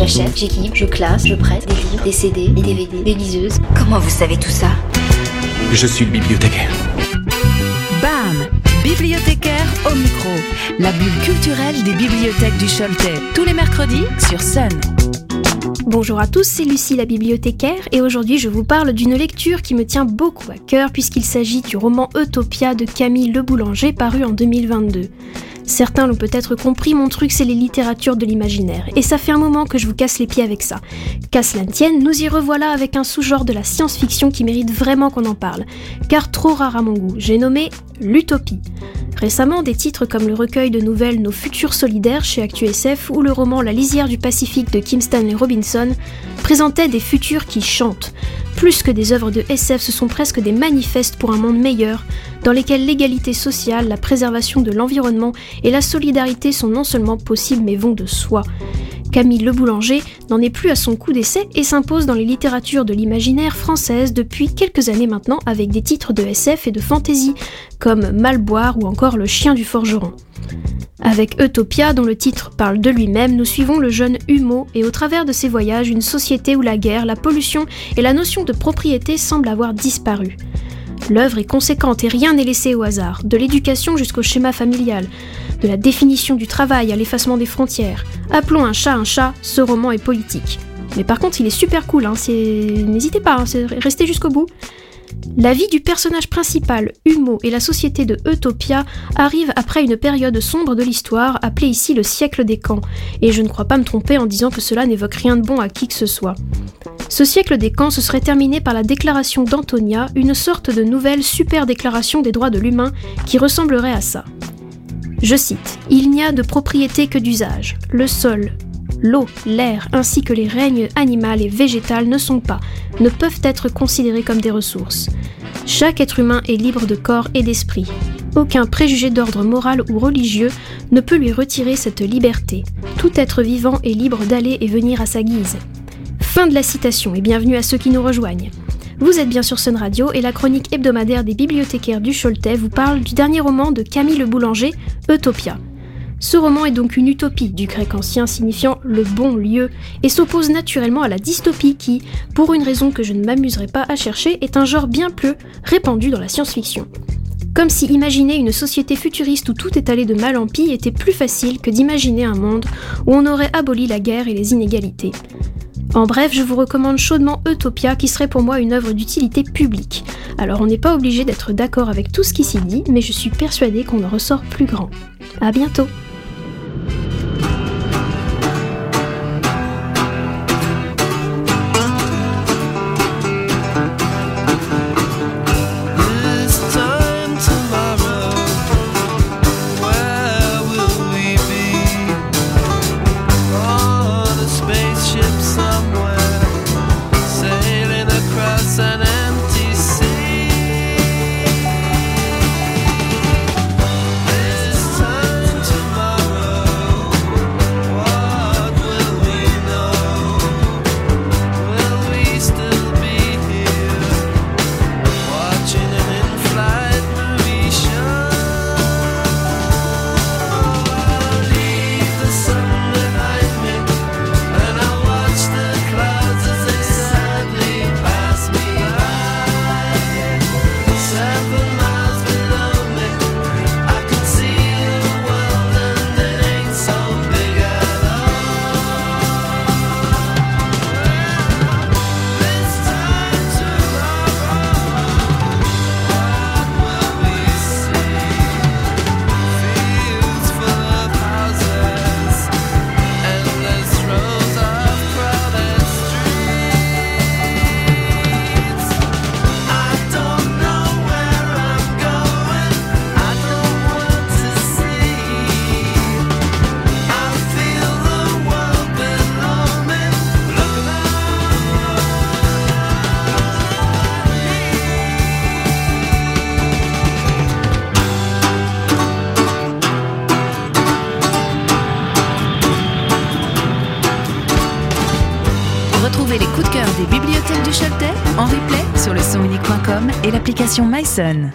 J'achète, j'équipe, je classe, je prête des livres, des CD, des DVD, des liseuses. Comment vous savez tout ça? Je suis le bibliothécaire. BAM Bibliothécaire au micro. La bulle culturelle des bibliothèques du Choletais. Tous les mercredis sur Sun. Bonjour à tous, c'est Lucie la bibliothécaire et aujourd'hui je vous parle d'une lecture qui me tient beaucoup à cœur puisqu'il s'agit du roman Utopia de Camille Le Boulanger paru en 2022. Certains l'ont peut-être compris, mon truc c'est les littératures de l'imaginaire, et ça fait un moment que je vous casse les pieds avec ça. Casse la tienne, nous y revoilà avec un sous-genre de la science-fiction qui mérite vraiment qu'on en parle, car trop rare à mon goût, j'ai nommé l'utopie. Récemment, des titres comme le recueil de nouvelles Nos futurs solidaires chez ActuSF ou le roman La lisière du Pacifique de Kim Stanley Robinson présentaient des futurs qui chantent. Plus que des œuvres de SF, ce sont presque des manifestes pour un monde meilleur, dans lesquels l'égalité sociale, la préservation de l'environnement et la solidarité sont non seulement possibles mais vont de soi. Camille Le Boulanger n'en est plus à son coup d'essai et s'impose dans les littératures de l'imaginaire française depuis quelques années maintenant avec des titres de SF et de fantasy comme Malboire ou encore Le chien du forgeron. Avec Utopia, dont le titre parle de lui-même, nous suivons le jeune Humo et au travers de ses voyages, une société où la guerre, la pollution et la notion de propriété semblent avoir disparu. L'œuvre est conséquente et rien n'est laissé au hasard, de l'éducation jusqu'au schéma familial, de la définition du travail à l'effacement des frontières. Appelons un chat un chat, ce roman est politique. Mais par contre, il est super cool, hein, n'hésitez pas, hein, restez jusqu'au bout. La vie du personnage principal, Humo, et la société de Utopia arrivent après une période sombre de l'histoire, appelée ici le siècle des camps, et je ne crois pas me tromper en disant que cela n'évoque rien de bon à qui que ce soit. Ce siècle des camps se serait terminé par la déclaration d'Antonia, une sorte de nouvelle super déclaration des droits de l'humain qui ressemblerait à ça. Je cite Il n'y a de propriété que d'usage. Le sol, l'eau, l'air ainsi que les règnes animal et végétal ne sont pas, ne peuvent être considérés comme des ressources. Chaque être humain est libre de corps et d'esprit. Aucun préjugé d'ordre moral ou religieux ne peut lui retirer cette liberté. Tout être vivant est libre d'aller et venir à sa guise. Fin de la citation et bienvenue à ceux qui nous rejoignent. Vous êtes bien sur Sun Radio et la chronique hebdomadaire des bibliothécaires du Choletais vous parle du dernier roman de Camille Le Boulanger, Utopia. Ce roman est donc une utopie du grec ancien signifiant le bon lieu et s'oppose naturellement à la dystopie qui, pour une raison que je ne m'amuserai pas à chercher, est un genre bien plus répandu dans la science-fiction. Comme si imaginer une société futuriste où tout est allé de mal en pis était plus facile que d'imaginer un monde où on aurait aboli la guerre et les inégalités. En bref, je vous recommande chaudement Utopia qui serait pour moi une œuvre d'utilité publique. Alors on n'est pas obligé d'être d'accord avec tout ce qui s'y dit, mais je suis persuadée qu'on en ressort plus grand. A bientôt Retrouvez les coups de cœur des bibliothèques du Choletais en replay sur le sonunique.com et l'application MySun.